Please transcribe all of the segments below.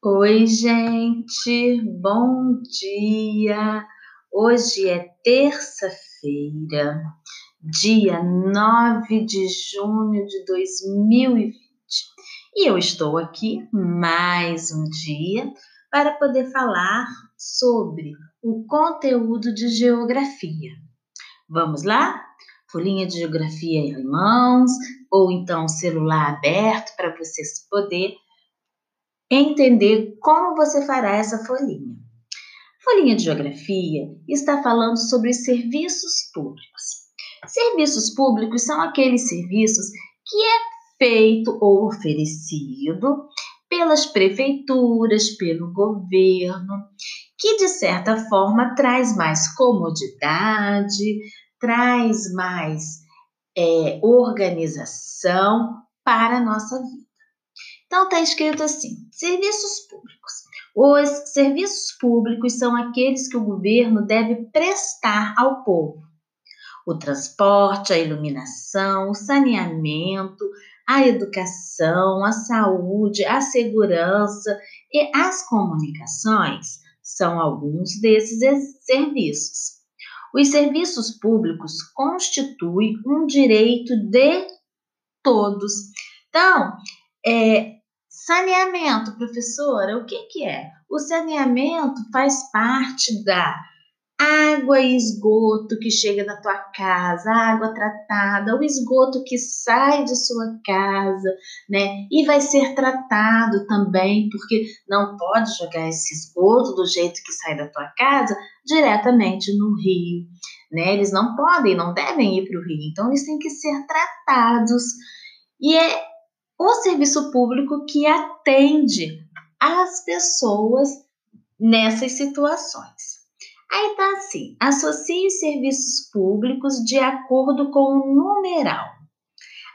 Oi, gente, bom dia! Hoje é terça-feira, dia 9 de junho de 2020 e eu estou aqui mais um dia para poder falar sobre o conteúdo de geografia. Vamos lá? Folhinha de geografia em mãos ou então celular aberto para vocês poderem entender como você fará essa folhinha. Folhinha de Geografia está falando sobre serviços públicos. Serviços públicos são aqueles serviços que é feito ou oferecido pelas prefeituras, pelo governo, que de certa forma traz mais comodidade, traz mais é, organização para a nossa vida. Então está escrito assim: serviços públicos. Os serviços públicos são aqueles que o governo deve prestar ao povo. O transporte, a iluminação, o saneamento, a educação, a saúde, a segurança e as comunicações são alguns desses serviços. Os serviços públicos constituem um direito de todos. Então, é, Saneamento, professora, o que, que é? O saneamento faz parte da água e esgoto que chega na tua casa, água tratada, o esgoto que sai de sua casa, né? E vai ser tratado também, porque não pode jogar esse esgoto do jeito que sai da tua casa diretamente no rio, né? Eles não podem, não devem ir para o rio, então eles têm que ser tratados. E é o serviço público que atende as pessoas nessas situações. Aí tá assim: associe os serviços públicos de acordo com o numeral.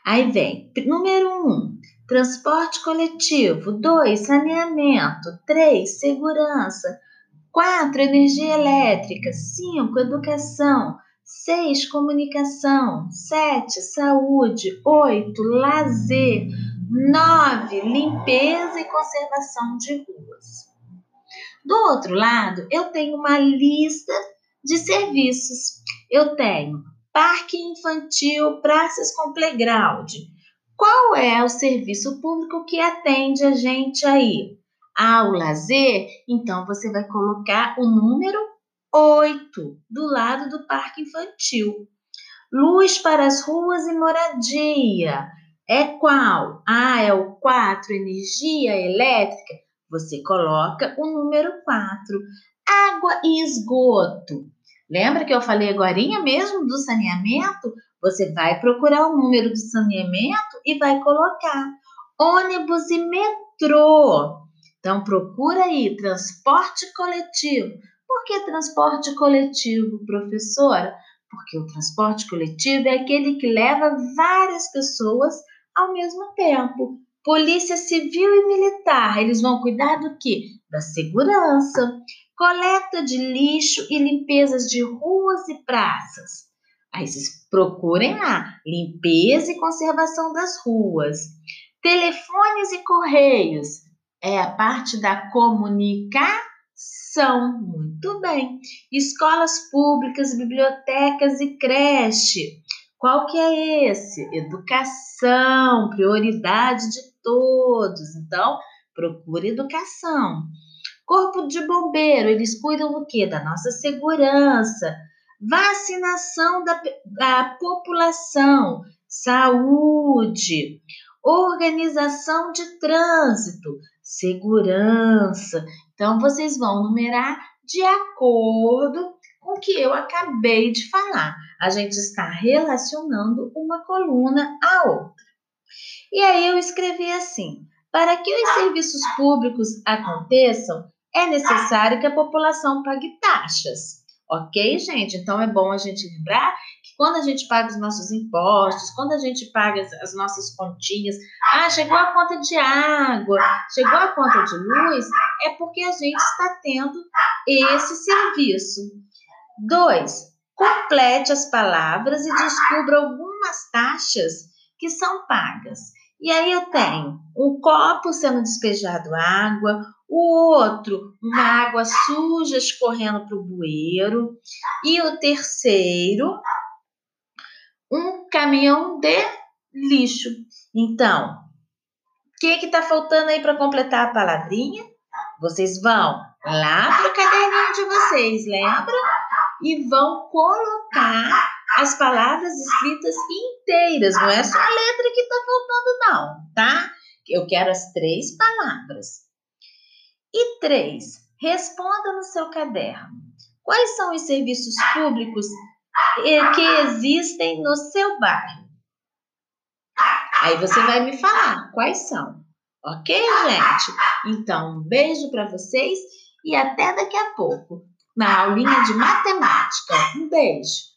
Aí vem, número 1, um, transporte coletivo, 2, saneamento, 3, segurança, 4, energia elétrica, 5, educação, 6, comunicação, 7, saúde, 8, lazer, 9. Limpeza e conservação de ruas. Do outro lado, eu tenho uma lista de serviços. Eu tenho parque infantil, praças com playground. Qual é o serviço público que atende a gente aí? Ao lazer, então você vai colocar o número 8 do lado do parque infantil. Luz para as ruas e moradia. É qual? Ah, é o 4, energia elétrica. Você coloca o número 4. Água e esgoto. Lembra que eu falei agora mesmo do saneamento? Você vai procurar o número do saneamento e vai colocar ônibus e metrô. Então procura aí transporte coletivo. Por que transporte coletivo, professora? Porque o transporte coletivo é aquele que leva várias pessoas ao mesmo tempo. Polícia Civil e Militar, eles vão cuidar do quê? Da segurança, coleta de lixo e limpezas de ruas e praças. Aí vocês procurem lá, limpeza e conservação das ruas. Telefones e correios, é a parte da comunicação. Muito bem. Escolas públicas, bibliotecas e creche. Qual que é esse? Educação, prioridade de todos. Então, procure educação. Corpo de bombeiro, eles cuidam do quê? Da nossa segurança. Vacinação da, da população, saúde, organização de trânsito, segurança. Então, vocês vão numerar de acordo com o que eu acabei de falar. A gente está relacionando uma coluna à outra. E aí eu escrevi assim: para que os serviços públicos aconteçam, é necessário que a população pague taxas. Ok, gente? Então é bom a gente lembrar que quando a gente paga os nossos impostos, quando a gente paga as nossas continhas, ah, chegou a conta de água, chegou a conta de luz, é porque a gente está tendo esse serviço. 2. Complete as palavras e descubra algumas taxas que são pagas. E aí eu tenho um copo sendo despejado água, o outro, uma água suja escorrendo para o bueiro, e o terceiro, um caminhão de lixo. Então, o que está faltando aí para completar a palavrinha? Vocês vão lá para o caderninho de vocês, lembra? E vão colocar as palavras escritas inteiras, não é só a letra que está faltando, não, tá? Eu quero as três palavras. E três, responda no seu caderno. Quais são os serviços públicos que existem no seu bairro? Aí você vai me falar quais são. Ok, gente? Então, um beijo para vocês e até daqui a pouco na aulinha de matemática. Um beijo!